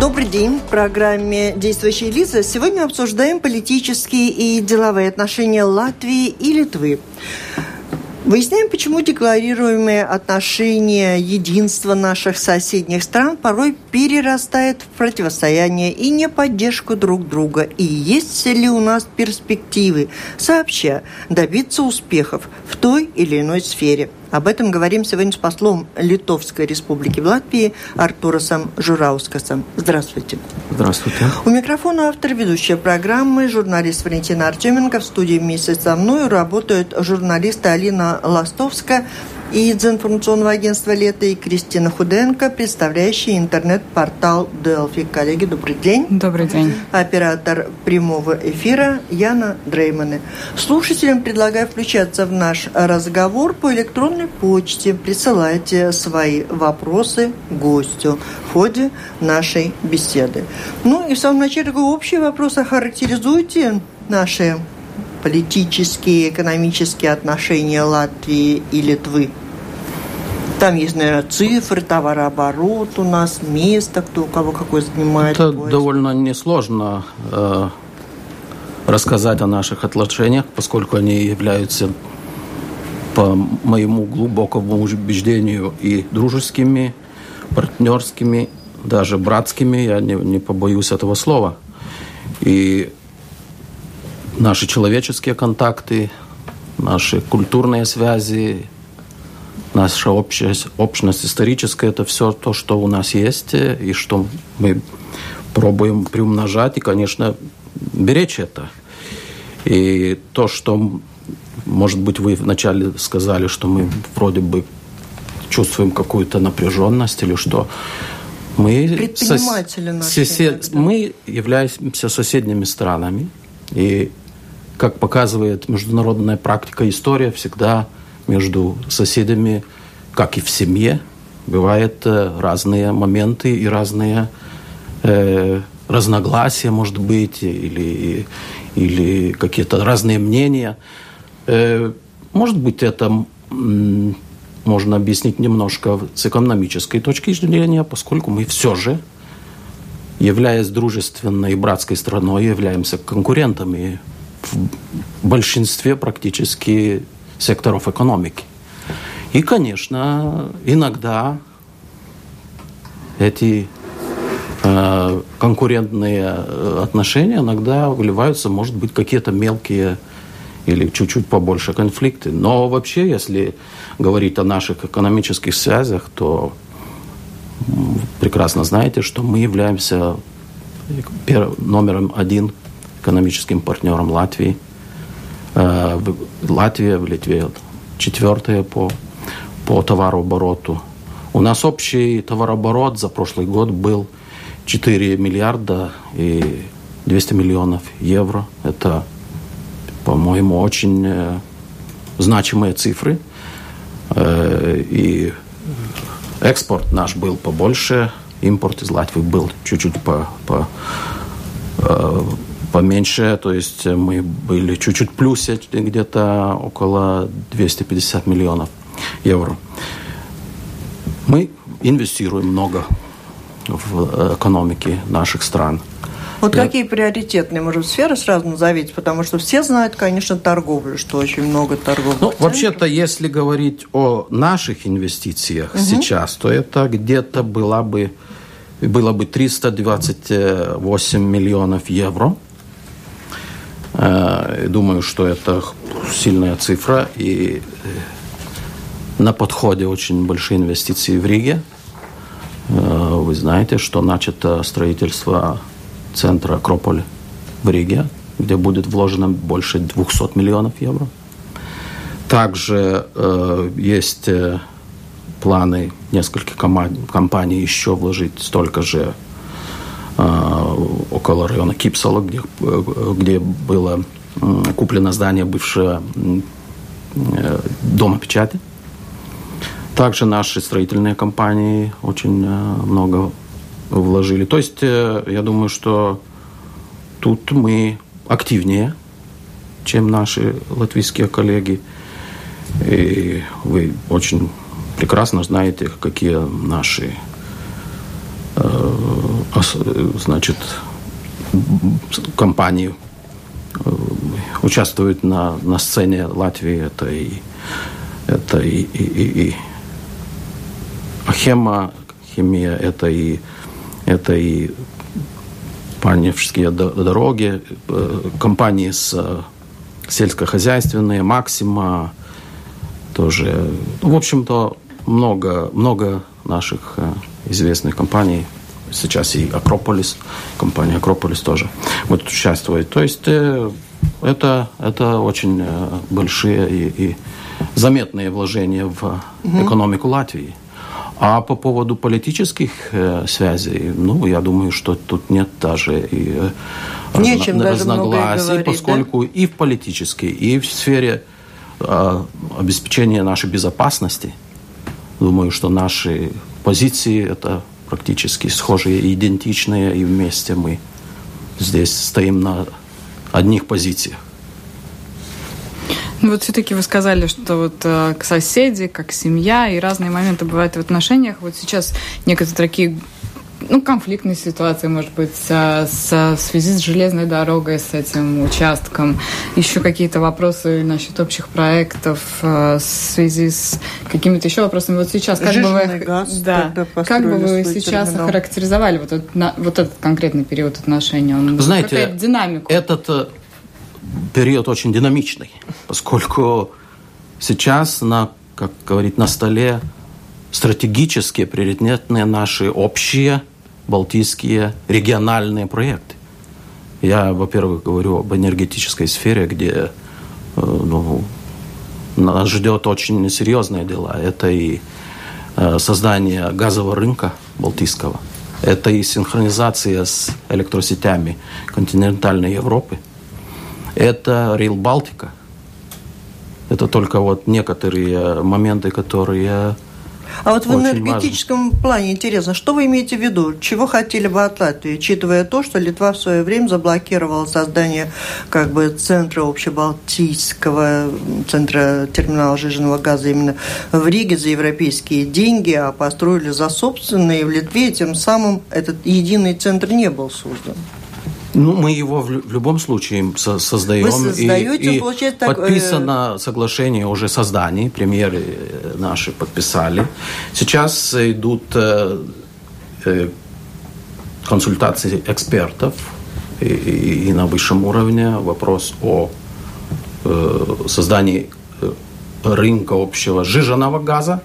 Добрый день. В программе «Действующие лица» сегодня обсуждаем политические и деловые отношения Латвии и Литвы. Выясняем, почему декларируемые отношения единства наших соседних стран порой перерастает в противостояние и неподдержку друг друга. И есть ли у нас перспективы сообща добиться успехов в той или иной сфере – об этом говорим сегодня с послом Литовской Республики в Латвии Артурасом Жураускасом. Здравствуйте. Здравствуйте. У микрофона автор ведущей программы, журналист Валентина Артеменко. В студии вместе со мной работают журналисты Алина Ластовская и из информационного агентства «Лето» и Кристина Худенко, представляющая интернет-портал Delphi. Коллеги, добрый день. Добрый день. Оператор прямого эфира Яна Дрейманы. Слушателям предлагаю включаться в наш разговор по электронной почте. Присылайте свои вопросы гостю в ходе нашей беседы. Ну и в самом начале такой общий вопрос. Охарактеризуйте наши политические, экономические отношения Латвии и Литвы. Там есть, наверное, цифры, товарооборот у нас, место, кто у кого какой занимает. Это поезд. довольно несложно э, рассказать о наших отношениях, поскольку они являются, по моему глубокому убеждению, и дружескими, партнерскими, даже братскими, я не, не побоюсь этого слова. И наши человеческие контакты, наши культурные связи, наша общность, общность историческая, это все то, что у нас есть, и что мы пробуем приумножать, и, конечно, беречь это. И то, что, может быть, вы вначале сказали, что мы вроде бы чувствуем какую-то напряженность или что, мы, сос... сосед... мы являемся соседними странами, и, как показывает международная практика, история всегда между соседями, как и в семье, бывают э, разные моменты и разные э, разногласия, может быть, или, или какие-то разные мнения. Э, может быть, это можно объяснить немножко с экономической точки зрения, поскольку мы все же, являясь дружественной и братской страной, являемся конкурентами в большинстве практически секторов экономики. И, конечно, иногда эти э, конкурентные э, отношения иногда выливаются, может быть, какие-то мелкие или чуть-чуть побольше конфликты. Но вообще, если говорить о наших экономических связях, то прекрасно знаете, что мы являемся номером один экономическим партнером Латвии – Э, Латвия, в Литве четвертая по, по товарообороту. У нас общий товарооборот за прошлый год был 4 миллиарда и 200 миллионов евро. Это, по-моему, очень э, значимые цифры. Э, и экспорт наш был побольше, импорт из Латвии был чуть-чуть по, по поменьше, то есть мы были чуть-чуть плюсе, где-то около 250 миллионов евро. Мы инвестируем много в экономике наших стран. Вот Я... какие приоритетные, может, сферы сразу назовите, потому что все знают, конечно, торговлю, что очень много торговли. Ну, вообще-то, если говорить о наших инвестициях угу. сейчас, то это где-то было бы, было бы 328 миллионов евро – Э, думаю, что это сильная цифра. И э, на подходе очень большие инвестиции в Риге. Э, вы знаете, что начато строительство центра Акрополь в Риге, где будет вложено больше 200 миллионов евро. Также э, есть планы нескольких компаний еще вложить столько же Э, около района Кипсала, где, где было куплено здание бывшего э, дома печати. Также наши строительные компании очень э, много вложили. То есть я думаю, что тут мы активнее, чем наши латвийские коллеги. И вы очень прекрасно знаете, какие наши значит, компании участвуют на, на сцене Латвии. Это и, это и, и, и, и Ахема, химия, это и, это и паневские дороги, компании с сельскохозяйственные, Максима, тоже. В общем-то, много, много наших известных компаний. Сейчас и Акрополис, компания Акрополис тоже вот участвует. То есть э, это, это очень э, большие и, и заметные вложения в экономику Латвии. А по поводу политических э, связей, ну, я думаю, что тут нет даже и э, Нечем разногласий, говорить, поскольку да? и в политической, и в сфере э, обеспечения нашей безопасности, думаю, что наши позиции это практически схожие, идентичные, и вместе мы здесь стоим на одних позициях. Ну вот все-таки вы сказали, что вот э, соседи, как семья, и разные моменты бывают в отношениях. Вот сейчас некоторые такие ну, конфликтные ситуации, может быть, в связи с железной дорогой, с этим участком. Еще какие-то вопросы насчет общих проектов э, в связи с какими-то еще вопросами. Вот сейчас, как Жиженый бы вы, газ, да, как бы вы сейчас терминал. охарактеризовали вот этот, на, вот этот конкретный период отношений? Он, Знаете, динамику? этот э, период очень динамичный, поскольку сейчас, на, как говорит, на столе стратегические, приоритетные наши общие балтийские региональные проекты. Я, во-первых, говорю об энергетической сфере, где э, ну, нас ждет очень серьезные дела. Это и э, создание газового рынка балтийского, это и синхронизация с электросетями континентальной Европы, это Рил Балтика. Это только вот некоторые моменты, которые а вот в энергетическом важно. плане интересно, что вы имеете в виду? Чего хотели бы от Латвии, учитывая то, что Литва в свое время заблокировала создание как бы центра общебалтийского, центра терминала жиженного газа именно в Риге за европейские деньги, а построили за собственные в Литве, и тем самым этот единый центр не был создан. Ну, мы его в, в любом случае со создаем. Вы создаете, и, и получается, так... Подписано соглашение уже создании, премьеры наши подписали. Сейчас идут э, э, консультации экспертов и, и, и на высшем уровне вопрос о э, создании э, рынка общего жиженного газа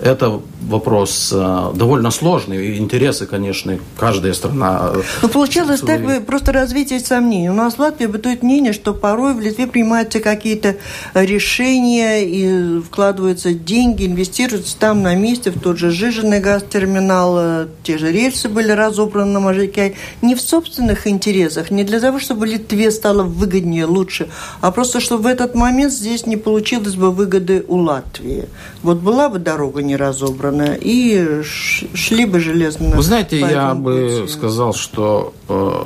это вопрос э, довольно сложный. Интересы, конечно, каждая страна... Э, ну, получалось свои... так, вы просто развитие сомнений. У нас в Латвии бытует мнение, что порой в Литве принимаются какие-то решения и вкладываются деньги, инвестируются там на месте, в тот же Жиженный газ-терминал, э, те же рельсы были разобраны на Можайке. Не в собственных интересах, не для того, чтобы Литве стало выгоднее, лучше, а просто, чтобы в этот момент здесь не получилось бы выгоды у Латвии. Вот была бы дорога не разобрана, и шли бы железно. Вы знаете, я бы пути. сказал, что э,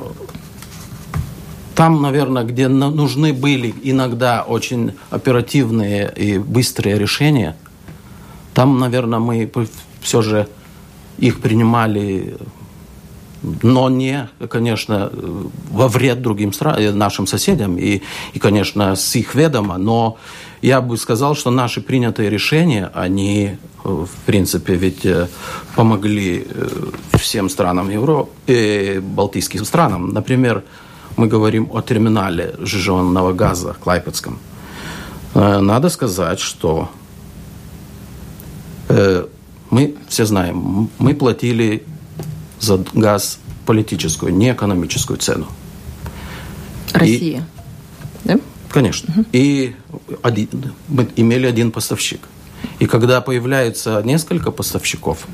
там, наверное, где нужны были иногда очень оперативные и быстрые решения, там, наверное, мы все же их принимали но не, конечно, во вред другим странам, нашим соседям и, и, конечно, с их ведома, но я бы сказал, что наши принятые решения, они, в принципе, ведь э, помогли э, всем странам Европы, э, балтийским странам. Например, мы говорим о терминале сжиженного газа Клайпецком. Надо сказать, что мы все знаем, мы платили за газ политическую, не экономическую цену. Россия, И, да? Конечно. Угу. И один, мы имели один поставщик. И когда появляется несколько поставщиков,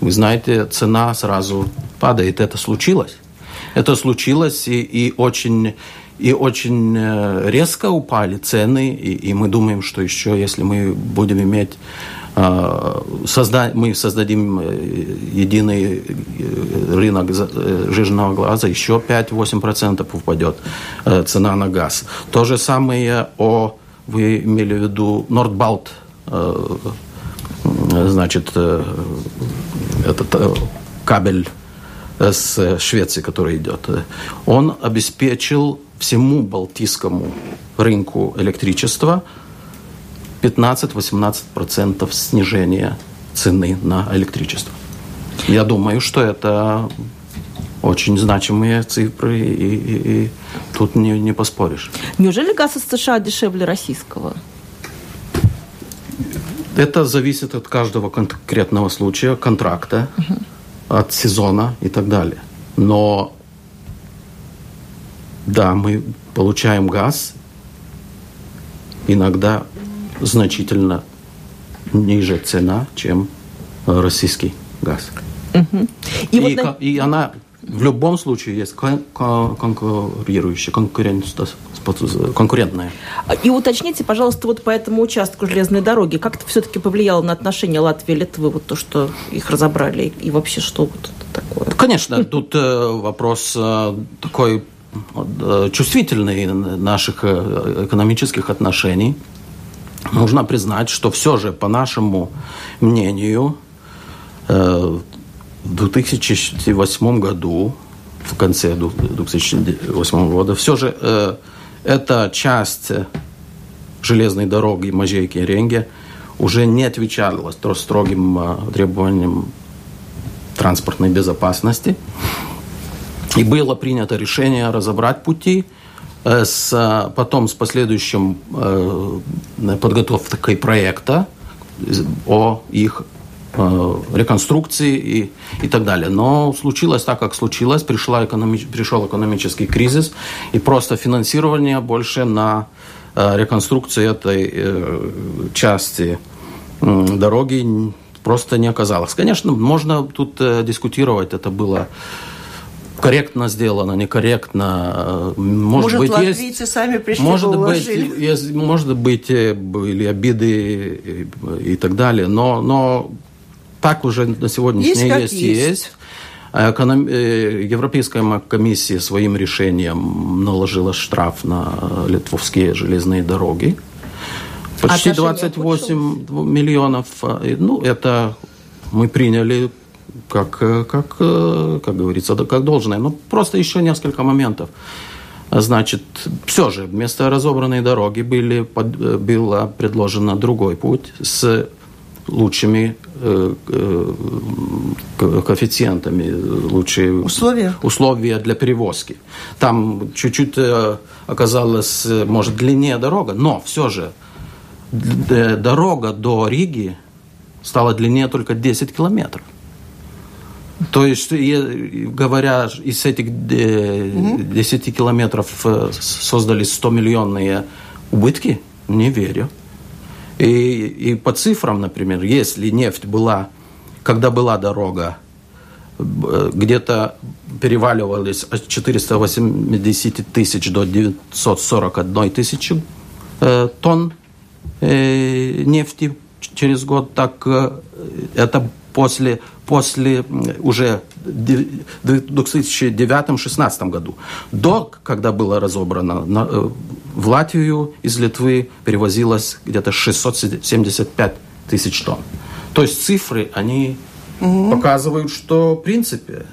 вы знаете, цена сразу падает. Это случилось. Это случилось и, и очень и очень э, резко упали цены, и, и мы думаем, что еще, если мы будем иметь а, созда... мы создадим э, единый э, рынок э, жирного глаза, еще 5-8% упадет цена на газ. То же самое о, вы имели в виду Нордбалт, значит, этот кабель с Швеции, который идет, он обеспечил всему балтийскому рынку электричества 15-18% снижения цены на электричество. Я думаю, что это очень значимые цифры, и, и, и тут не, не поспоришь. Неужели газ из США дешевле российского? Это зависит от каждого конкретного случая, контракта, угу. от сезона и так далее. Но да, мы получаем газ иногда значительно ниже цена, чем российский газ. Угу. И, и, вот и она в любом случае есть конкурирующая, конкурентная. И уточните, пожалуйста, вот по этому участку железной дороги, как это все-таки повлияло на отношения Латвии и Литвы, вот то, что их разобрали, и вообще что вот это такое? Конечно, тут э, вопрос э, такой э, чувствительный наших экономических отношений. Нужно признать, что все же, по нашему мнению, в 2008 году, в конце 2008 года, все же э, эта часть железной дороги Мажейки-Ренге уже не отвечала строгим э, требованиям транспортной безопасности. И было принято решение разобрать пути, э, с, потом с последующим э, подготовкой проекта о их Э, реконструкции и, и так далее. Но случилось так, как случилось, пришла экономи- пришел экономический кризис, и просто финансирование больше на э, реконструкцию этой э, части э, дороги просто не оказалось. Конечно, можно тут э, дискутировать, это было корректно сделано, некорректно. Может, может быть, латвийцы есть, сами пришли может быть, есть, может быть, э, были обиды и, и так далее, но, но так уже на сегодняшний день есть, есть. есть. А эконом... Э, Европейская комиссия своим решением наложила штраф на литвовские железные дороги. Почти 28 миллионов. Э, ну, это мы приняли как, э, как, как говорится, как должное. Но просто еще несколько моментов. Значит, все же, вместо разобранной дороги были, было предложено другой путь с лучшими э, э, коэффициентами, лучшие условия. условия для перевозки. Там чуть-чуть э, оказалось, может, длиннее дорога, но все же дорога до Риги стала длиннее только 10 километров. То есть, говоря, из этих 10 километров создали 100 миллионные убытки, не верю. И, и по цифрам, например, если нефть была, когда была дорога, где-то переваливались от 480 тысяч до 941 тысячи э, тонн э, нефти через год, так э, это после, после уже в 2009-2016 году. До, когда было разобрано, на, э, в Латвию из Литвы перевозилось где-то 675 тысяч тонн. То есть цифры, они угу. показывают, что в принципе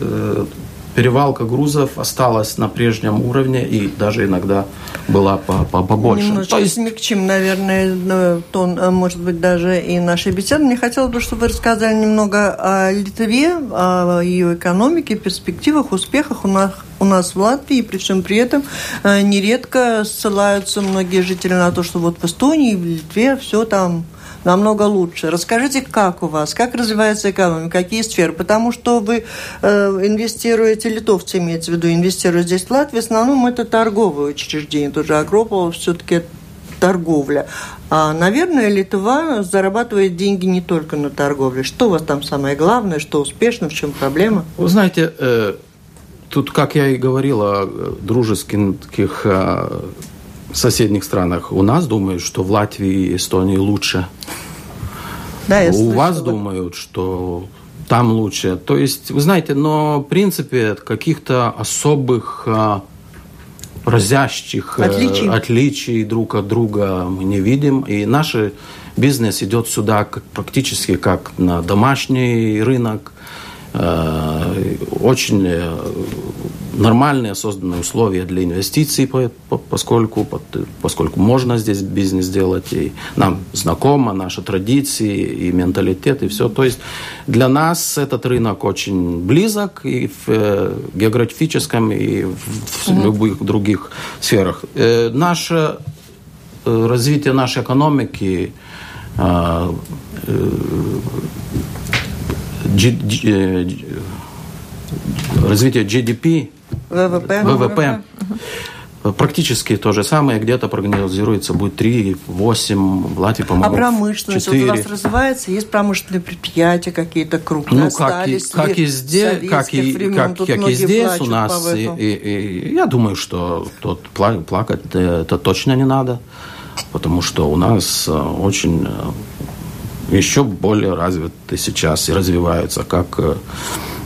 э, перевалка грузов осталась на прежнем уровне и даже иногда была по -по побольше. Немножечко То есть... смягчим, наверное, тон, э, может быть, даже и нашей беседы. Мне хотелось бы, чтобы вы рассказали немного о Литве, о ее экономике, перспективах, успехах у нас, у нас в Латвии, и при всем при этом э, нередко ссылаются многие жители на то, что вот в Эстонии, в Литве все там намного лучше. Расскажите, как у вас, как развивается экономика, какие сферы, потому что вы э, инвестируете, литовцы имеется в виду, инвестируют здесь в Латвии, в основном это торговые учреждения, тоже Акропола все-таки торговля. А, наверное, Литва зарабатывает деньги не только на торговле. Что у вас там самое главное, что успешно, в чем проблема? Вы знаете, э, тут, как я и говорил о э, дружеских э, соседних странах. У нас думают, что в Латвии и Эстонии лучше. Да, я У вас думают, что там лучше. То есть, вы знаете, но в принципе каких-то особых а, разящих э, отличий. отличий друг от друга мы не видим. И наш бизнес идет сюда как, практически как на домашний рынок. Э, очень э, нормальные созданные условия для инвестиций, поскольку, поскольку можно здесь бизнес делать, и нам знакома наша традиции и менталитет, и все. То есть для нас этот рынок очень близок и в э, географическом, и в любых других сферах. Наше развитие нашей экономики развитие GDP, ВВП, ВВП практически то же самое, где-то прогнозируется. Будет 3, 8, в Латвии, по-моему, А промышленность? 4. вот у вас развивается? Есть промышленные предприятия какие-то крупные? Ну, как и, как и здесь, как и, как, как и здесь у нас, и, и, и, я думаю, что тут плакать это точно не надо, потому что у нас э, очень э, еще более развиты сейчас и развиваются как э,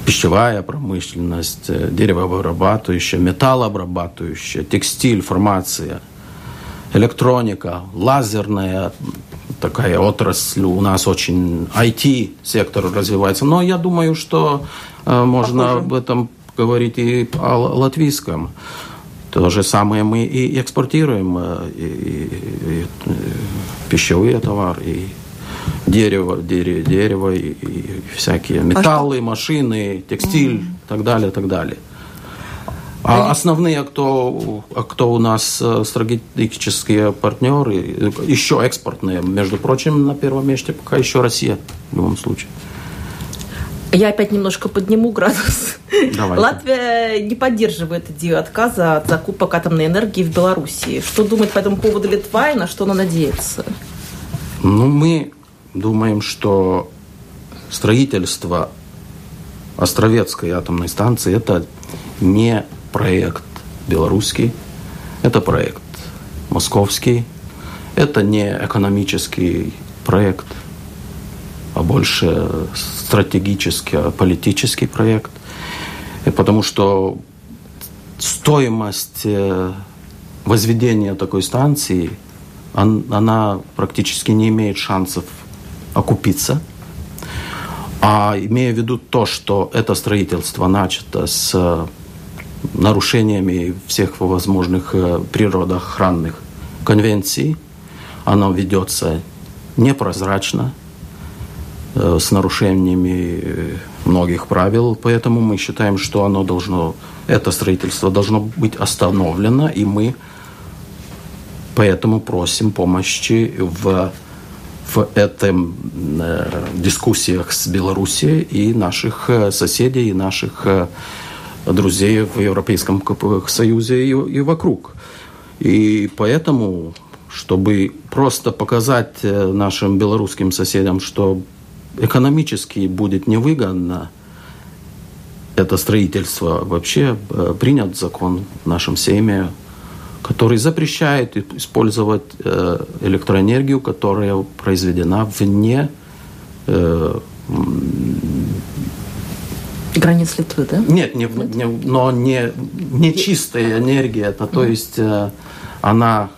пищевая промышленность, э, деревообрабатывающая, металлообрабатывающая, текстиль, фармация, электроника, лазерная такая отрасль. У нас очень IT-сектор развивается. Но я думаю, что э, можно Похоже. об этом говорить и о латвийском. То же самое мы и экспортируем, и, и, и пищевые товары, и дерево, дерево, дерево и, и всякие металлы, а машины, текстиль, mm так далее, так далее. А основные, кто, кто у нас э, стратегические партнеры, еще экспортные, между прочим, на первом месте пока еще Россия в любом случае. Я опять немножко подниму градус. Давайте. Латвия не поддерживает идею отказа от закупок атомной энергии в Белоруссии. Что думает по этому поводу Литва и на что она надеется? Ну, мы думаем, что строительство Островецкой атомной станции – это не проект белорусский, это проект московский, это не экономический проект, а больше стратегический, а политический проект. И потому что стоимость э, возведения такой станции, она практически не имеет шансов окупиться. А имея в виду то, что это строительство начато с э, нарушениями всех возможных э, природоохранных конвенций, оно ведется непрозрачно, э, с нарушениями многих правил, поэтому мы считаем, что оно должно, это строительство должно быть остановлено, и мы поэтому просим помощи в в этом э, дискуссиях с Белоруссией и наших э, соседей, и наших э, друзей в Европейском Союзе и, и вокруг. И поэтому, чтобы просто показать э, нашим белорусским соседям, что экономически будет невыгодно это строительство, вообще принят закон в нашем Сейме который запрещает использовать э, электроэнергию, которая произведена вне э, границ Литвы, да? Нет, не, не, но не, не чистая энергия, это то есть э, она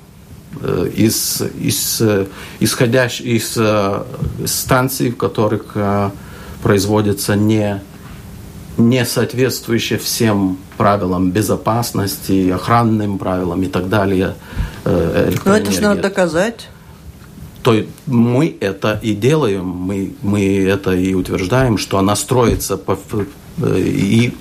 из, из, э, исходящ, из станций, в которых производится не не соответствующие всем правилам безопасности, охранным правилам и так далее. Э, Но это же надо доказать. То мы это и делаем, мы, мы это и утверждаем, что она строится по, э, и,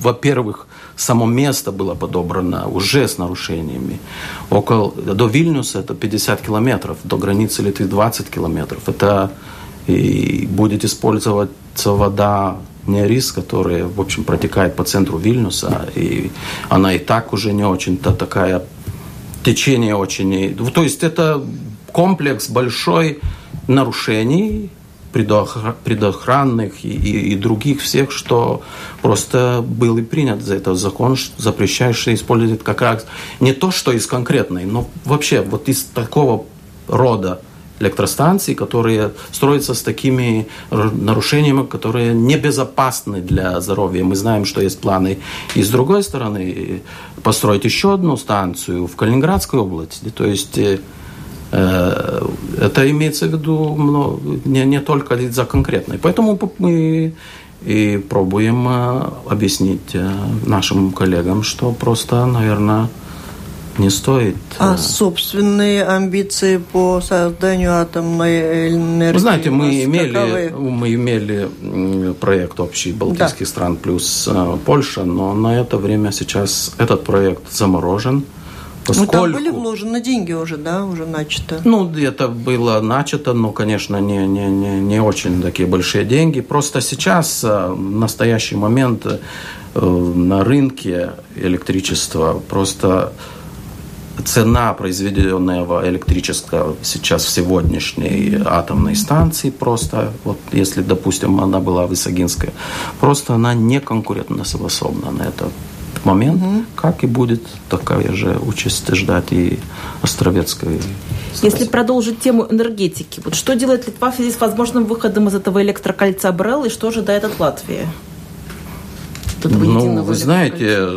во-первых, само место было подобрано уже с нарушениями. Около, до Вильнюса это 50 километров, до границы Литвы 20 километров. Это и будет использоваться вода не рис, которая, в общем, протекает по центру Вильнюса, и она и так уже не очень-то такая, течение очень... То есть это комплекс большой нарушений, предохранных и, и, и других всех, что просто был и принят за это закон, запрещающий использовать как раз не то, что из конкретной, но вообще вот из такого рода электростанций, которые строятся с такими нарушениями, которые небезопасны для здоровья. Мы знаем, что есть планы и с другой стороны построить еще одну станцию в Калининградской области. То есть э, Это имеется в виду не, не только за конкретной. Поэтому мы и пробуем объяснить нашим коллегам, что просто, наверное, не стоит. А э, собственные амбиции по созданию атомной энергии? Вы знаете, мы имели, мы имели проект общий Балтийских да. стран плюс э, Польша, но на это время сейчас этот проект заморожен. Поскольку... Ну, там были вложены деньги уже, да, уже начато? Ну, это было начато, но, конечно, не, не, не, не очень такие большие деньги. Просто сейчас, э, в настоящий момент, на рынке электричества просто цена произведенного электричества сейчас в сегодняшней атомной станции просто, вот если, допустим, она была высогинская, просто она не конкурентоспособна на этот момент, угу. как и будет такая же участь ждать и Островецкой. Если продолжить тему энергетики, вот что делает Литва в связи с возможным выходом из этого электрокольца Брелл и что ожидает от Латвии? Ну, вы знаете,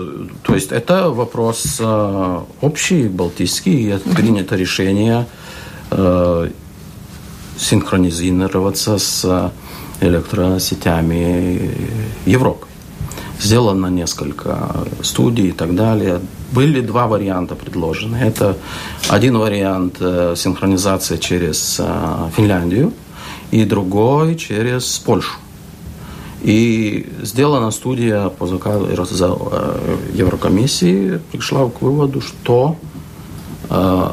то есть это вопрос э, общий, балтийский, и принято решение э, синхронизироваться с электросетями Европы. Сделано несколько студий и так далее. Были два варианта предложены. Это один вариант э, синхронизации через э, Финляндию и другой через Польшу. И сделана студия по заказу э, Еврокомиссии пришла к выводу, что э,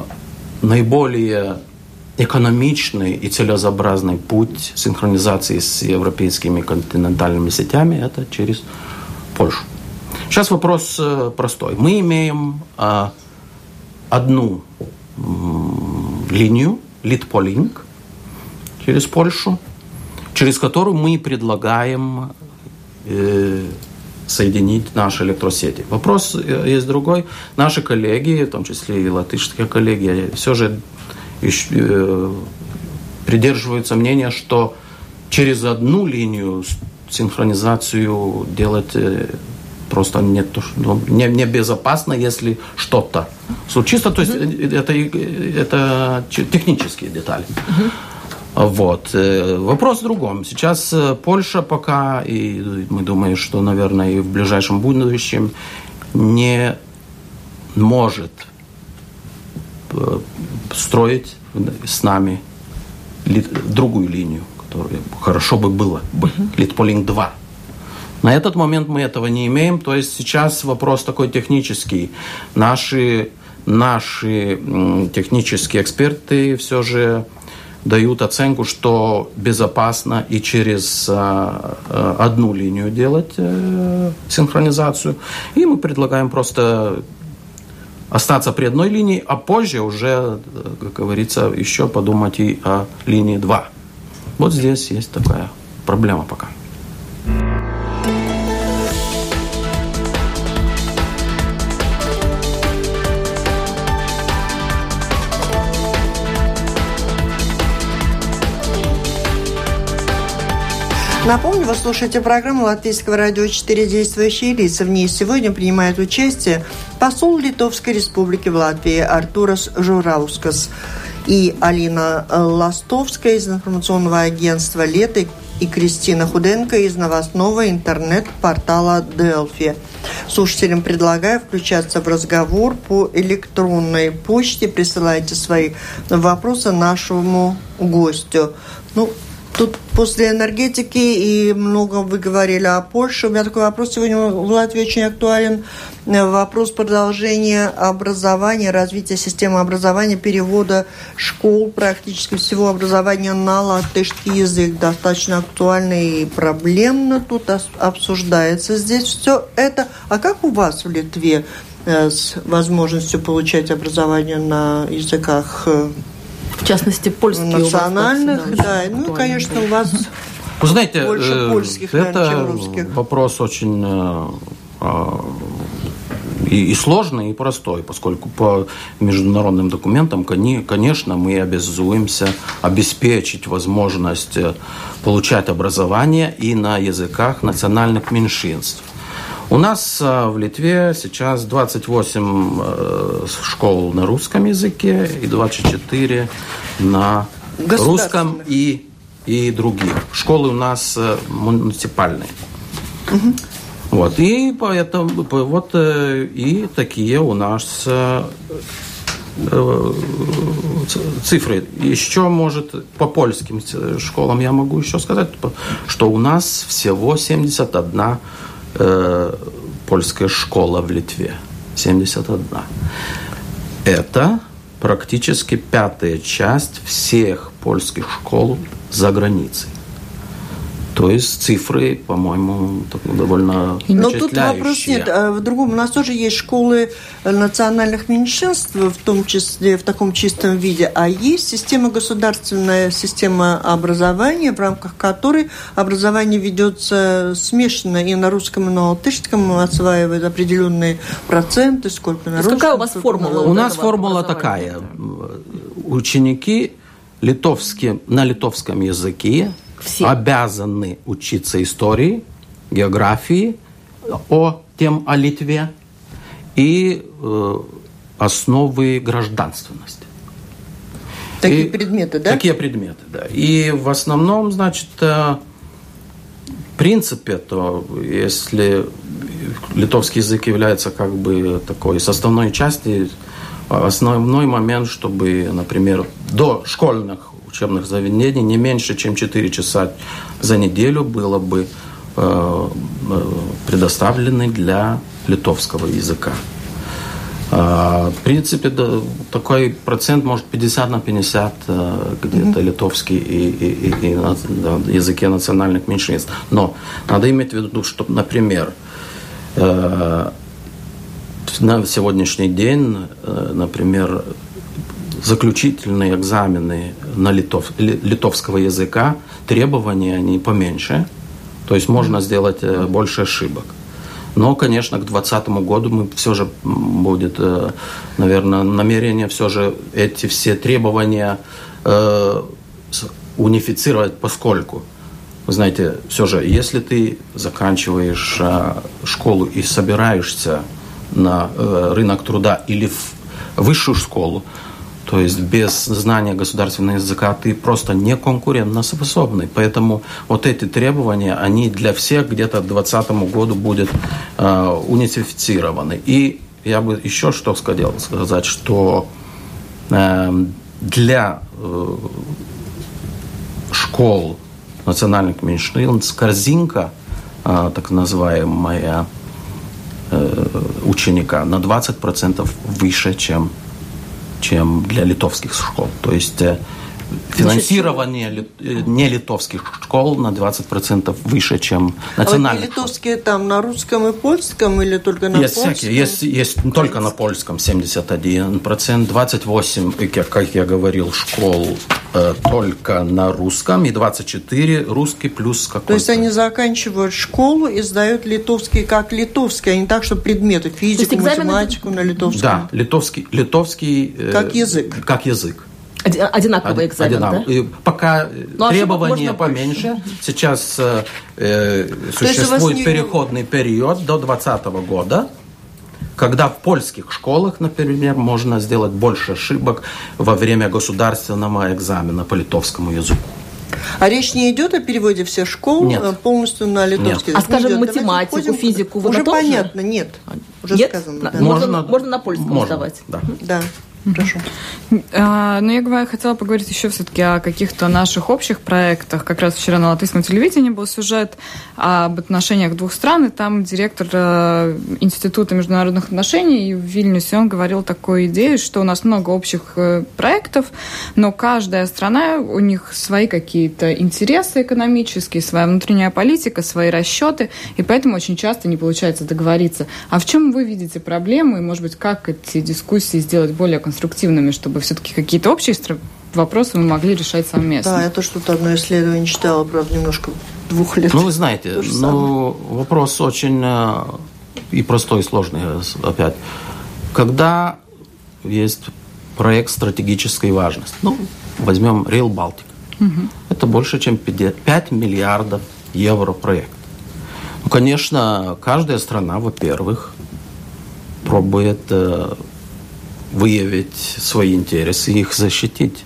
наиболее экономичный и целесообразный путь синхронизации с европейскими континентальными сетями – это через Польшу. Сейчас вопрос э, простой. Мы имеем одну линию, Литполинк, через Польшу – через которую мы предлагаем э, соединить наши электросети. Вопрос э, есть другой. Наши коллеги, в том числе и латышские коллеги, все же э, придерживаются мнения, что через одну линию синхронизацию делать просто ну, не, не безопасно, если что-то случится. То есть mm-hmm. это, это технические детали. Mm-hmm. Вот. Э, вопрос в другом. Сейчас э, Польша пока, и мы думаем, что, наверное, и в ближайшем будущем не может э, строить с нами другую линию, которая хорошо бы было бы, Литполинг 2. На этот момент мы этого не имеем, то есть сейчас вопрос такой технический. Наши, наши технические эксперты все же дают оценку, что безопасно и через а, а, одну линию делать э, синхронизацию. И мы предлагаем просто остаться при одной линии, а позже уже, как говорится, еще подумать и о линии 2. Вот здесь есть такая проблема пока. Напомню, вы слушаете программу Латвийского радио «Четыре действующие лица». В ней сегодня принимает участие посол Литовской Республики в Латвии Артурас Жураускас и Алина Ластовская из информационного агентства «Лето» и Кристина Худенко из новостного интернет-портала «Делфи». Слушателям предлагаю включаться в разговор по электронной почте. Присылайте свои вопросы нашему гостю. Ну, Тут после энергетики и много вы говорили о Польше. У меня такой вопрос сегодня в Латвии очень актуален. Вопрос продолжения образования, развития системы образования, перевода школ, практически всего образования на латышский язык. Достаточно актуально и проблемно тут обсуждается здесь все это. А как у вас в Литве э, с возможностью получать образование на языках э, в частности, польские национальных, вас, да. Ну, конечно, у вас Вы знаете, больше э, польских, это наверное, чем русских. вопрос очень э, а, и, и сложный, и простой, поскольку по международным документам, конечно, мы обязуемся обеспечить возможность э, получать образование и на языках национальных меньшинств. У нас э, в Литве сейчас 28 э, школ на русском языке и 24 на русском и, и других. Школы у нас э, муниципальные. Угу. Вот, и поэтому вот и такие у нас цифры. Еще, может, по польским школам я могу еще сказать, что у нас всего 71 э, польская школа в Литве. 71. Это практически пятая часть всех польских школ за границей. То есть цифры, по-моему, довольно Но тут вопрос нет. А в другом, у нас тоже есть школы национальных меньшинств, в том числе в таком чистом виде, а есть система государственная система образования, в рамках которой образование ведется смешанно и на русском, и на латышском, осваивает определенные проценты, сколько на русском. Какая у вас формула? У нас формула такая. Ученики литовские, на литовском языке все. обязаны учиться истории, географии, о тем о Литве и э, основы гражданственности. Такие и, предметы, да? Такие предметы, да. И в основном, значит, э, в принципе, то если литовский язык является как бы такой составной частью, основной момент, чтобы, например, до школьных учебных заведений не меньше, чем 4 часа за неделю было бы э, э, предоставлены для литовского языка. А, в принципе, да, такой процент может 50 на 50 э, где-то mm-hmm. литовский и, и, и, и да, языке национальных меньшинств. Но надо иметь в виду, что, например, на сегодняшний день, например, заключительные экзамены на литов, литовского языка, требования они поменьше, то есть можно сделать э, больше ошибок. Но, конечно, к 2020 году мы все же будет, э, наверное, намерение все же эти все требования э, унифицировать, поскольку, вы знаете, все же, если ты заканчиваешь школу и собираешься на рынок труда или в высшую школу, то есть без знания государственного языка ты просто не конкурентоспособный. Поэтому вот эти требования, они для всех где-то к 2020 году будут э, унифицированы. И я бы еще что хотел сказать, что э, для э, школ национальных меньшинств корзинка, э, так называемая, э, ученика на 20% выше, чем чем для литовских школ. То есть э, финансирование э, не литовских школ на 20% выше, чем национальных. А вот литовские там на русском и польском или только на есть польском? Всякие. Есть, есть только на польском 71%, 28, как я говорил, школ э, только на русском и 24 русский плюс какой-то. То есть они заканчивают школу и сдают литовский как литовский, а не так, что предметы, физику, математику на литовском? Да, литовский, литовский как язык. Как язык. Одинаковый экзамен, Одинаков. да? И пока ну, требования поменьше. Сейчас э, э существует переходный период до 2020 года, когда в польских школах, например, можно сделать больше ошибок во время государственного экзамена по литовскому языку. А речь не идет о переводе всех школ нет. Э, полностью на литовский язык? А скажем, идет. математику, физику вы Уже понятно, нет. Уже нет? сказано. Да. Можно, можно, можно на польском можно, сдавать. Да. да. Прошу. А, ну, я говорю, хотела поговорить еще все-таки о каких-то наших общих проектах. Как раз вчера на латвийском телевидении был сюжет об отношениях двух стран, и там директор э, Института международных отношений в Вильнюсе, он говорил такую идею, что у нас много общих э, проектов, но каждая страна, у них свои какие-то интересы экономические, своя внутренняя политика, свои расчеты, и поэтому очень часто не получается договориться. А в чем вы видите проблемы, и, может быть, как эти дискуссии сделать более конструктивными? Конструктивными, чтобы все-таки какие-то общие вопросы мы могли решать совместно. Да, я тоже тут одно исследование читала, правда, немножко двух лет. Ну, вы знаете, ну, вопрос очень э, и простой, и сложный опять. Когда есть проект стратегической важности, ну, возьмем Rail Baltic, угу. это больше, чем 5 миллиардов евро проект. Ну, конечно, каждая страна, во-первых, пробует э, выявить свои интересы и их защитить.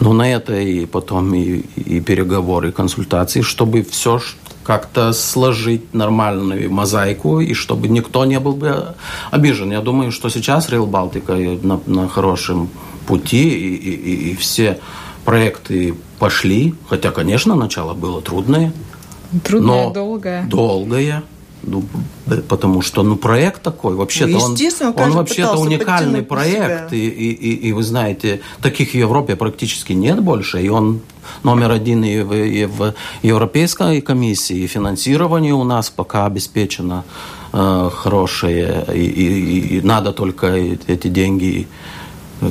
Но на это и потом и, и переговоры, и консультации, чтобы все как-то сложить нормальную мозаику, и чтобы никто не был бы обижен. Я думаю, что сейчас Рейл Балтика на, на хорошем пути, и, и, и все проекты пошли, хотя, конечно, начало было трудное. Трудное, но долгое. Долгое. Ну, потому что ну, проект такой, вообще-то ну, он, он вообще-то уникальный проект, и, и, и, и вы знаете, таких в Европе практически нет больше, и он номер один и в, и в Европейской комиссии, и финансирование у нас пока обеспечено э, хорошее, и, и, и надо только эти деньги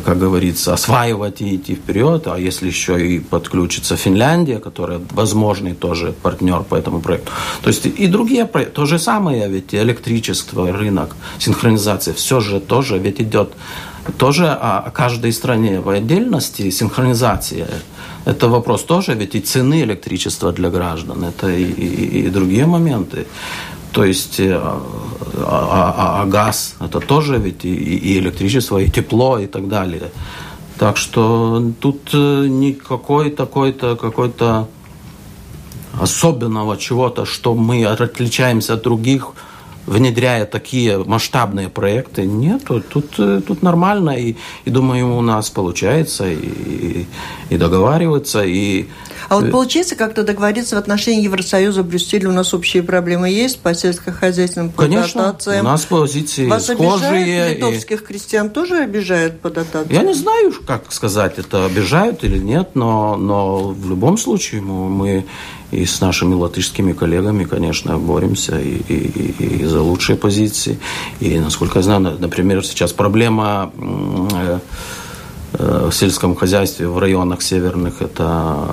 как говорится, осваивать и идти вперед. А если еще и подключится Финляндия, которая возможный тоже партнер по этому проекту. То есть и другие проекты, то же самое, ведь электричество, рынок, синхронизация, все же тоже ведь идет тоже о каждой стране в отдельности синхронизация. Это вопрос тоже ведь и цены электричества для граждан, это и, и, и другие моменты. То есть э, а, а, а, а газ это тоже ведь и, и электричество, и тепло и так далее. Так что тут э, никакой такой-то какой-то особенного чего-то, что мы отличаемся от других внедряя такие масштабные проекты, нет, тут, э, тут нормально, и, и думаю, у нас получается и, и договариваться, и а вот получается как-то договориться в отношении Евросоюза, Брюсселя, у нас общие проблемы есть по сельскохозяйственным по Конечно, дотациям? у нас позиции Вас схожие. Литовских и... крестьян тоже обижают по дотациям? Я не знаю, как сказать, это обижают или нет, но, но в любом случае мы, мы и с нашими латышскими коллегами, конечно, боремся и, и, и за лучшие позиции. И, насколько я знаю, например, сейчас проблема э, Э, в сельском хозяйстве в районах северных это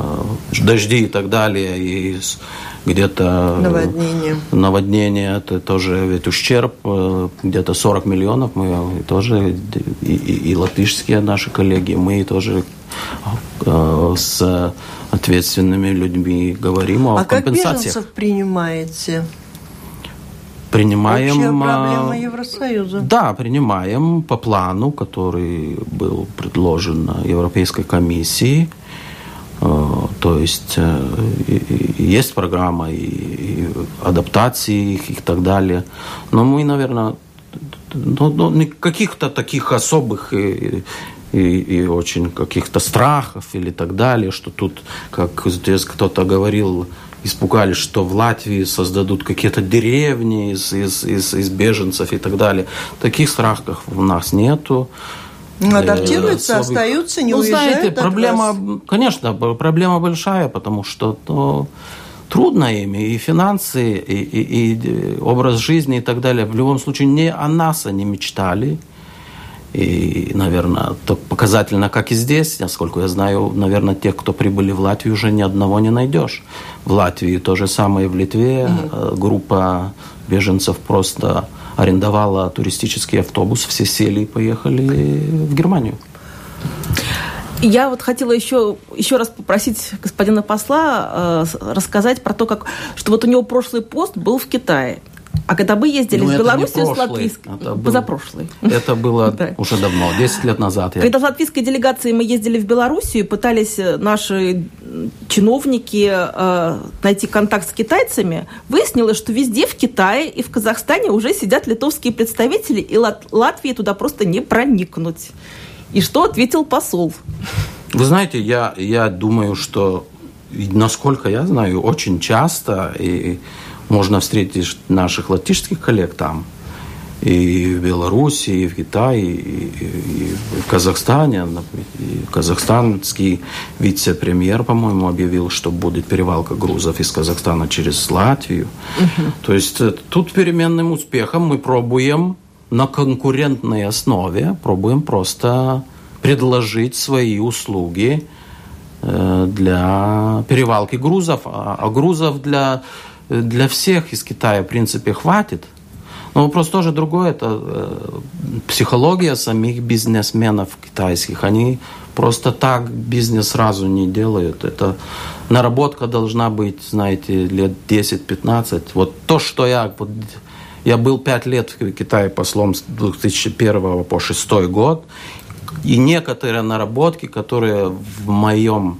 дожди и так далее, и где-то наводнение. наводнение, это тоже ведь ущерб, э, где-то 40 миллионов, мы тоже, и, и, и латышские наши коллеги, мы тоже э, с ответственными людьми говорим о а компенсациях. А как беженцев принимаете? принимаем... Общая проблема а, Евросоюза. Да, принимаем по плану, который был предложен Европейской комиссией. А, то есть э, есть программа и адаптации их и так далее. Но мы, наверное, ну, ну, каких-то таких особых и, и, очень каких-то страхов или так далее, что тут, как здесь кто-то говорил, испугались, что в Латвии создадут какие-то деревни из, из, из, из беженцев и так далее. Таких страхов у нас нету. Ну, адаптируются, э, остаются, не ну, уезжают знаете, проблема, вас. конечно, проблема большая, потому что ну, трудно ими, и финансы, и, и, и образ жизни и так далее. В любом случае, не о нас они мечтали. И, наверное, так показательно, как и здесь, насколько я знаю, наверное, тех, кто прибыли в Латвию, уже ни одного не найдешь. В Латвии то же самое в Литве. Mm-hmm. Группа беженцев просто арендовала туристический автобус, все сели и поехали в Германию. Я вот хотела еще, еще раз попросить господина посла э, рассказать про то, как, что вот у него прошлый пост был в Китае. А когда мы ездили ну, в Белоруссию с латвийской... Это позапрошлый. Это было уже давно, 10 лет назад. Когда с латвийской делегацией мы ездили в Белоруссию, пытались э, наши чиновники э, найти контакт с китайцами, выяснилось, что везде в Китае и в Казахстане уже сидят литовские представители, и Лат Латвии туда просто не проникнуть. И что ответил посол? Вы знаете, я, я думаю, что, насколько я знаю, очень часто... И, можно встретить наших латышских коллег там, и в Беларуси, и в Китае, и, и, в Казахстане. И казахстанский вице-премьер, по-моему, объявил, что будет перевалка грузов из Казахстана через Латвию. Угу. То есть э, тут переменным успехом мы пробуем на конкурентной основе, пробуем просто предложить свои услуги э, для перевалки грузов, а, а грузов для для всех из Китая, в принципе, хватит. Но вопрос тоже другой. Это э, психология самих бизнесменов китайских. Они просто так бизнес сразу не делают. Это наработка должна быть, знаете, лет 10-15. Вот то, что я... Вот, я был пять лет в Китае послом с 2001 по 2006 год. И некоторые наработки, которые в моем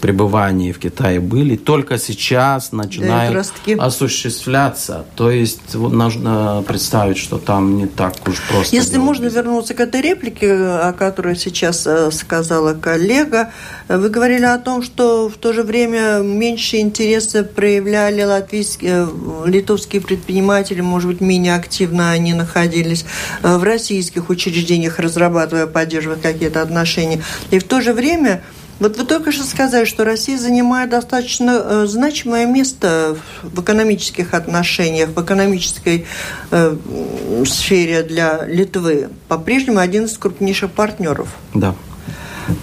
пребывании в Китае были, только сейчас начинают осуществляться. То есть нужно представить, что там не так уж просто. Если можно бизнес. вернуться к этой реплике, о которой сейчас э, сказала коллега, вы говорили о том, что в то же время меньше интереса проявляли латвийские, э, литовские предприниматели, может быть, менее активно они находились э, в российских учреждениях, разрабатывая, поддерживая какие-то отношения. И в то же время вот вы только что сказали, что Россия занимает достаточно э, значимое место в экономических отношениях, в экономической э, сфере для Литвы. По-прежнему один из крупнейших партнеров. Да.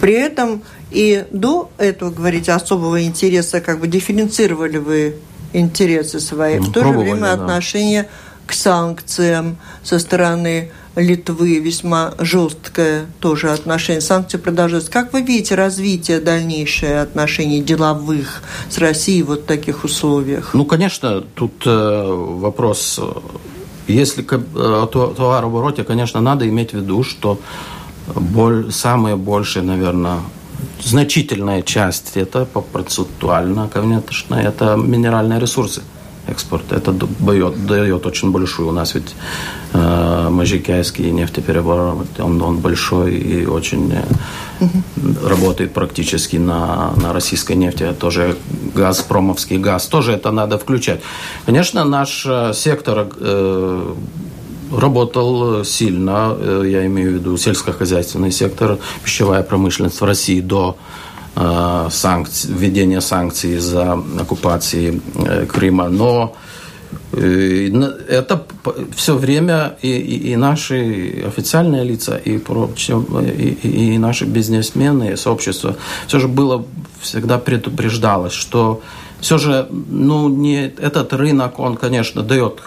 При этом и до этого, говорите, особого интереса, как бы дифференцировали вы интересы свои, ну, в то же время да. отношение к санкциям со стороны Литвы весьма жесткое тоже отношение. Санкции продолжаются. Как вы видите развитие дальнейшее отношений деловых с Россией вот в таких условиях? Ну, конечно, тут э, вопрос, э, если э, товарообороте, конечно, надо иметь в виду, что боль, самые большие, наверное, значительная часть это процентуально, конечно, это минеральные ресурсы экспорт. Это дает, дает очень большую. У нас ведь э, Можикяйский нефтепереворот, он, он большой и очень э, работает практически на, на российской нефти. Тоже газ, промовский газ, тоже это надо включать. Конечно, наш э, сектор э, работал сильно, э, я имею в виду сельскохозяйственный сектор, пищевая промышленность в России до санкций, введения санкций из-за оккупации э, Крыма. Но э, это все время и, и, и наши официальные лица, и, и, и наши бизнесмены, и сообщество, все же было всегда предупреждалось, что все же ну, не, этот рынок, он, конечно, дает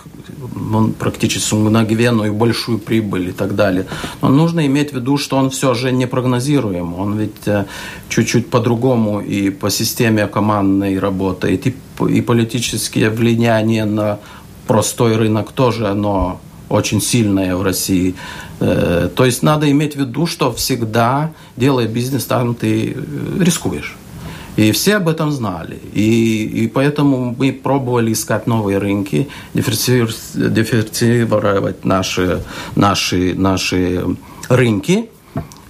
он практически мгновенную большую прибыль и так далее. Но нужно иметь в виду, что он все же не прогнозируем. Он ведь э, чуть-чуть по-другому и по системе командной работает, и, и политические влияния на простой рынок тоже, оно очень сильное в России. Э, то есть надо иметь в виду, что всегда, делая бизнес, там ты э, рискуешь. И все об этом знали. И, и поэтому мы пробовали искать новые рынки, диверсифицировать наши, наши, наши рынки.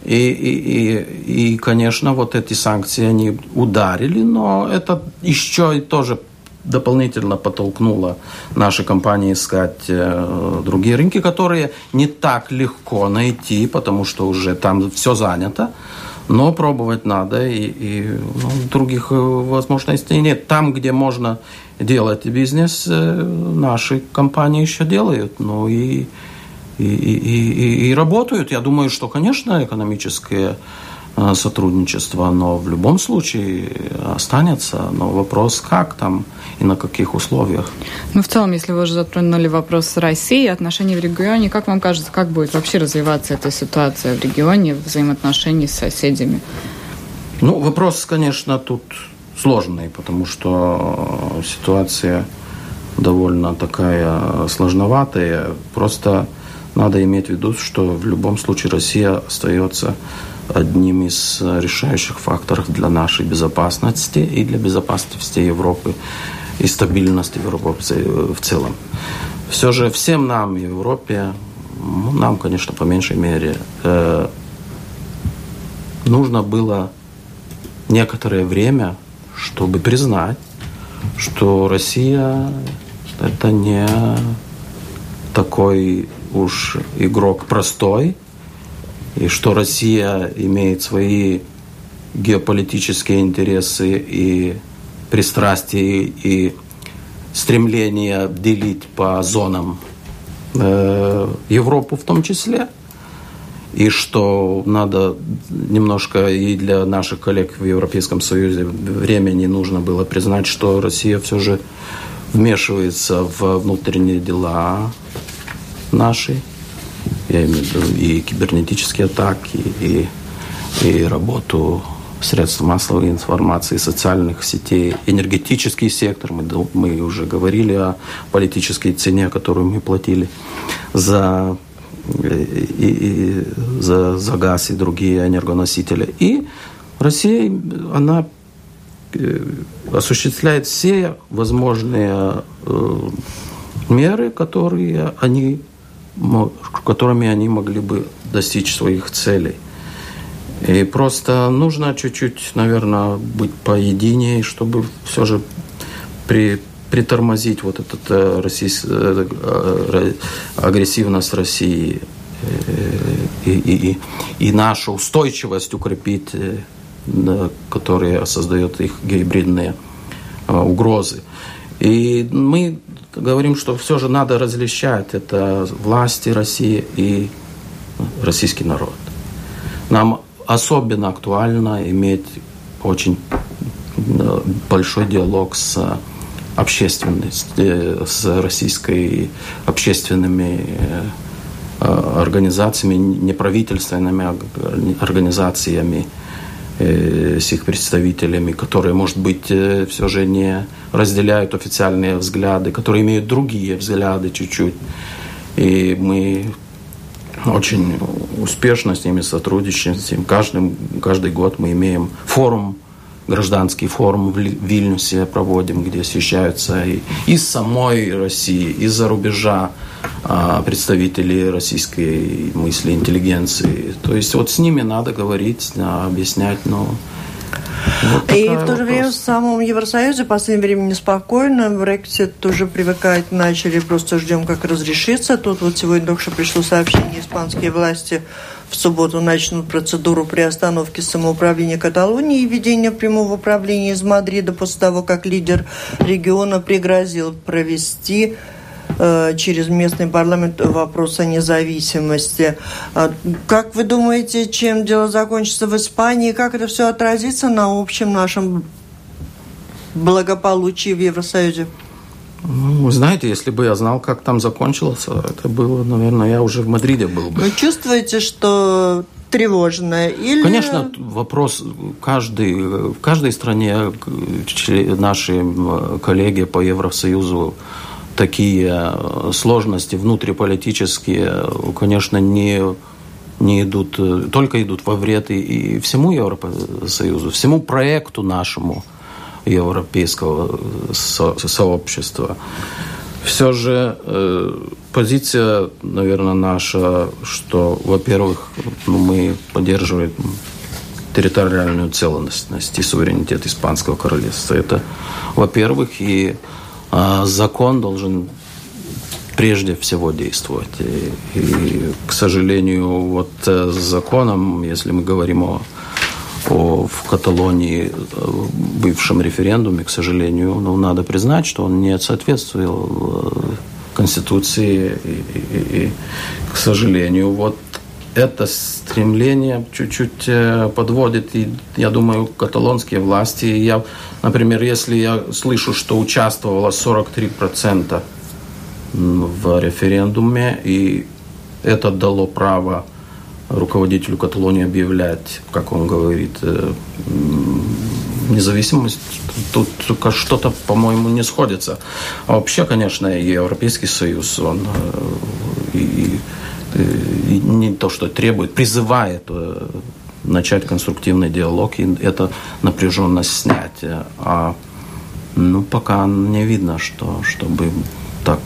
И, и, и, и, конечно, вот эти санкции, они ударили, но это еще и тоже дополнительно подтолкнуло наши компании искать э, другие рынки, которые не так легко найти, потому что уже там все занято. Но пробовать надо, и, и ну, других э, возможностей нет. Там, где можно делать бизнес, э, наши компании еще делают. Ну и, и, и, и, и работают. Я думаю, что, конечно, экономическое Э, сотрудничества, но в любом случае останется. Но вопрос, как там и на каких условиях. Ну, в целом, если вы уже затронули вопрос с Россией, отношения в регионе, как вам кажется, как будет вообще развиваться эта ситуация в регионе, взаимоотношений с соседями? Ну, вопрос, конечно, тут сложный, потому что ситуация довольно такая сложноватая. Просто надо иметь в виду, что в любом случае Россия остается одним из решающих факторов для нашей безопасности и для безопасности Европы и стабильности Европы в целом. Все же всем нам Европе, ну, нам, конечно, по меньшей мере, э, нужно было некоторое время, чтобы признать, что Россия это не такой уж игрок простой, и что Россия имеет свои геополитические интересы и пристрастия и стремление делить по зонам э, Европу в том числе, и что надо немножко и для наших коллег в Европейском Союзе времени нужно было признать, что Россия все же вмешивается в внутренние дела наши я имею в виду и кибернетические атаки, и, и работу средств массовой информации, социальных сетей, энергетический сектор. Мы, мы уже говорили о политической цене, которую мы платили за, и, и, за, за газ и другие энергоносители. И Россия, она э, осуществляет все возможные э, меры, которые они, которыми они могли бы достичь своих целей. И просто нужно чуть-чуть, наверное, быть поединее, чтобы все же при, притормозить вот этот э, российс, э, э, агрессивность России и, и, и нашу устойчивость укрепить, которая создает их гибридные угрозы. И мы говорим, что все же надо различать это власти России и российский народ. Нам особенно актуально иметь очень э, большой диалог с общественностью, с российской общественными э, организациями, неправительственными организациями, э, с их представителями, которые, может быть, все же не разделяют официальные взгляды, которые имеют другие взгляды чуть-чуть. И мы очень успешно с ними сотрудничаем. Каждый, каждый год мы имеем форум, гражданский форум в Вильнюсе проводим, где освещаются и из самой России, из-за рубежа а, представители российской мысли, интеллигенции. То есть вот с ними надо говорить, объяснять, но вот и в то же время в самом Евросоюзе в последнее время неспокойно. Брексит тоже привыкать начали, просто ждем, как разрешится. Тут вот сегодня только что пришло сообщение, испанские власти в субботу начнут процедуру приостановки самоуправления Каталонии и введения прямого управления из Мадрида после того, как лидер региона пригрозил провести Э, через местный парламент вопрос о независимости. А как вы думаете, чем дело закончится в Испании? Как это все отразится на общем нашем благополучии в Евросоюзе? Ну, вы знаете, если бы я знал, как там закончилось, это было, наверное, я уже в Мадриде был бы. Вы чувствуете, что тревожное? Или... Конечно, вопрос каждый, в каждой стране наши коллеги по Евросоюзу такие э, сложности внутриполитические, конечно, не, не идут, э, только идут во вред и, и всему Евросоюзу, всему проекту нашему европейского со, сообщества. Все же э, позиция, наверное, наша, что, во-первых, мы поддерживаем территориальную целостность и суверенитет Испанского королевства. Это, во-первых, и а закон должен прежде всего действовать. И, и к сожалению, вот э, с законом, если мы говорим о, о в Каталонии э, бывшем референдуме, к сожалению, ну, надо признать, что он не соответствовал э, Конституции. И, и, и, к сожалению, вот это стремление чуть-чуть подводит, и, я думаю, каталонские власти. Я Например, если я слышу, что участвовало 43% в референдуме, и это дало право руководителю Каталонии объявлять, как он говорит, э, независимость, тут что-то, по-моему, не сходится. А вообще, конечно, Европейский Союз, он э, и, и не то, что требует, призывает э, начать конструктивный диалог и это напряженность снять. А ну, пока не видно, что, чтобы так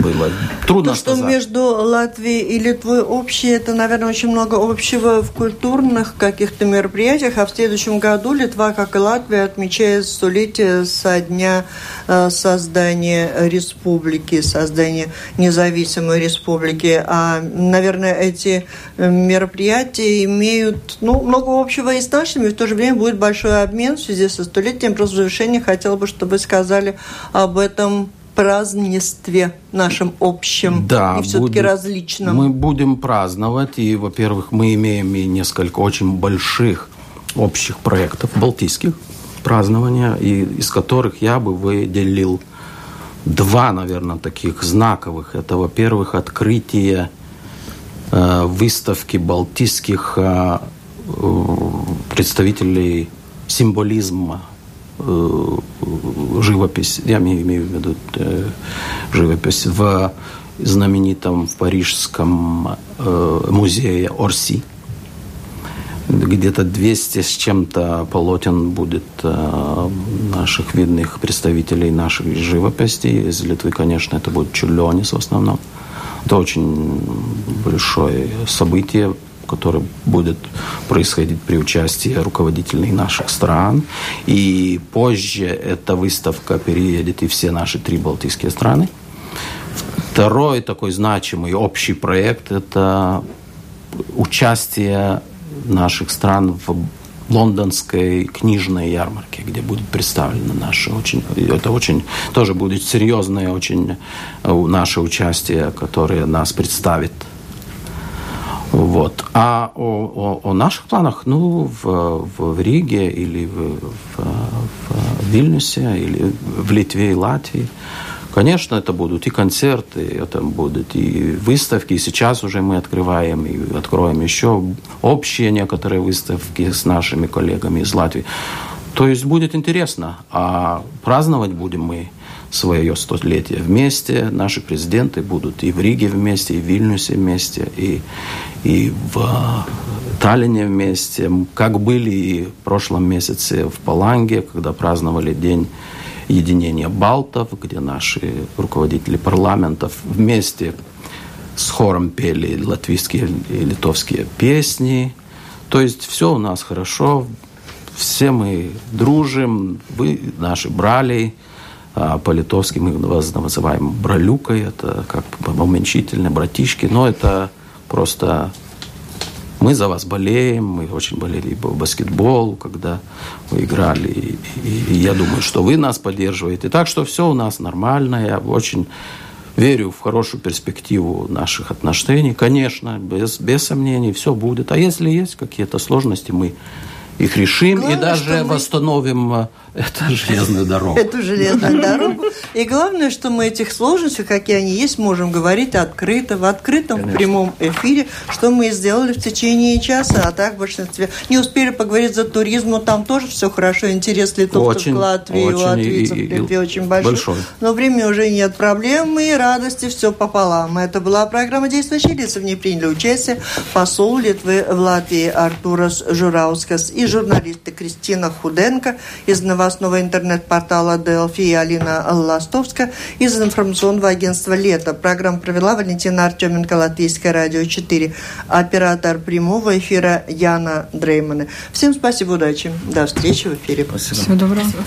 было. Трудно То, что между Латвией и Литвой общее, это, наверное, очень много общего в культурных каких-то мероприятиях. А в следующем году Литва, как и Латвия, отмечает столетие со дня э, создания республики, создания независимой республики. А, наверное, эти э, мероприятия имеют ну, много общего и с нашими. В то же время будет большой обмен в связи со столетием. Просто в завершение хотела бы, чтобы вы сказали об этом празднестве нашем общем да, и все-таки различном. Мы будем праздновать, и, во-первых, мы имеем и несколько очень больших общих проектов балтийских празднования, и, из которых я бы выделил два, наверное, таких знаковых. Это, во-первых, открытие э, выставки балтийских э, представителей символизма живопись, я имею в виду живопись в знаменитом в парижском музее Орси, где-то 200 с чем-то полотен будет э, наших видных представителей нашей живописи. Из Литвы, конечно, это будет Чулёнис в основном. Это очень большое событие, которое будет происходить при участии руководителей наших стран. И позже эта выставка переедет и все наши три балтийские страны. Второй такой значимый общий проект – это участие наших стран в лондонской книжной ярмарке, где будет представлено наше очень, это очень, тоже будет серьезное очень э, наше участие, которое нас представит. Вот. А о, о, о наших планах, ну, в, в Риге или в, в, в Вильнюсе или в Литве и Латвии – Конечно, это будут и концерты, это будут и выставки. И сейчас уже мы открываем и откроем еще общие некоторые выставки с нашими коллегами из Латвии. То есть будет интересно. А праздновать будем мы свое столетие вместе. Наши президенты будут и в Риге вместе, и в Вильнюсе вместе, и, и в Таллине вместе. Как были и в прошлом месяце в Паланге, когда праздновали День единения балтов, где наши руководители парламентов вместе с хором пели латвийские и литовские песни. То есть все у нас хорошо, все мы дружим, вы наши брали, по-литовски мы вас называем бралюкой, это как уменьшительно, братишки, но это просто мы за вас болеем, мы очень болели по баскетболу, когда вы играли, и, и, и я думаю, что вы нас поддерживаете. Так что все у нас нормально, я очень верю в хорошую перспективу наших отношений. Конечно, без, без сомнений, все будет. А если есть какие-то сложности, мы их решим Главное, и даже мы... восстановим э, эту железную дорогу. Эту железную дорогу. И главное, что мы этих сложностей, какие они есть, можем говорить открыто, в открытом Конечно. прямом эфире, что мы сделали в течение часа, а так в большинстве. Не успели поговорить за туризм, но там тоже все хорошо, интерес литовцев очень, к Латвии, очень, латвийцев и, и, очень большой. большой. Но времени уже нет проблем и радости все пополам. Это была программа «Действующие лица». В ней приняли участие посол Литвы в Латвии Артурас Жураускас и журналисты Кристина Худенко из новостного интернет-портала Делфи и Алина Ластовска из информационного агентства «Лето». Программу провела Валентина Артеменко, Латвийское радио 4. Оператор прямого эфира Яна Дреймана. Всем спасибо, удачи. До встречи в эфире. Спасибо. Всего доброго.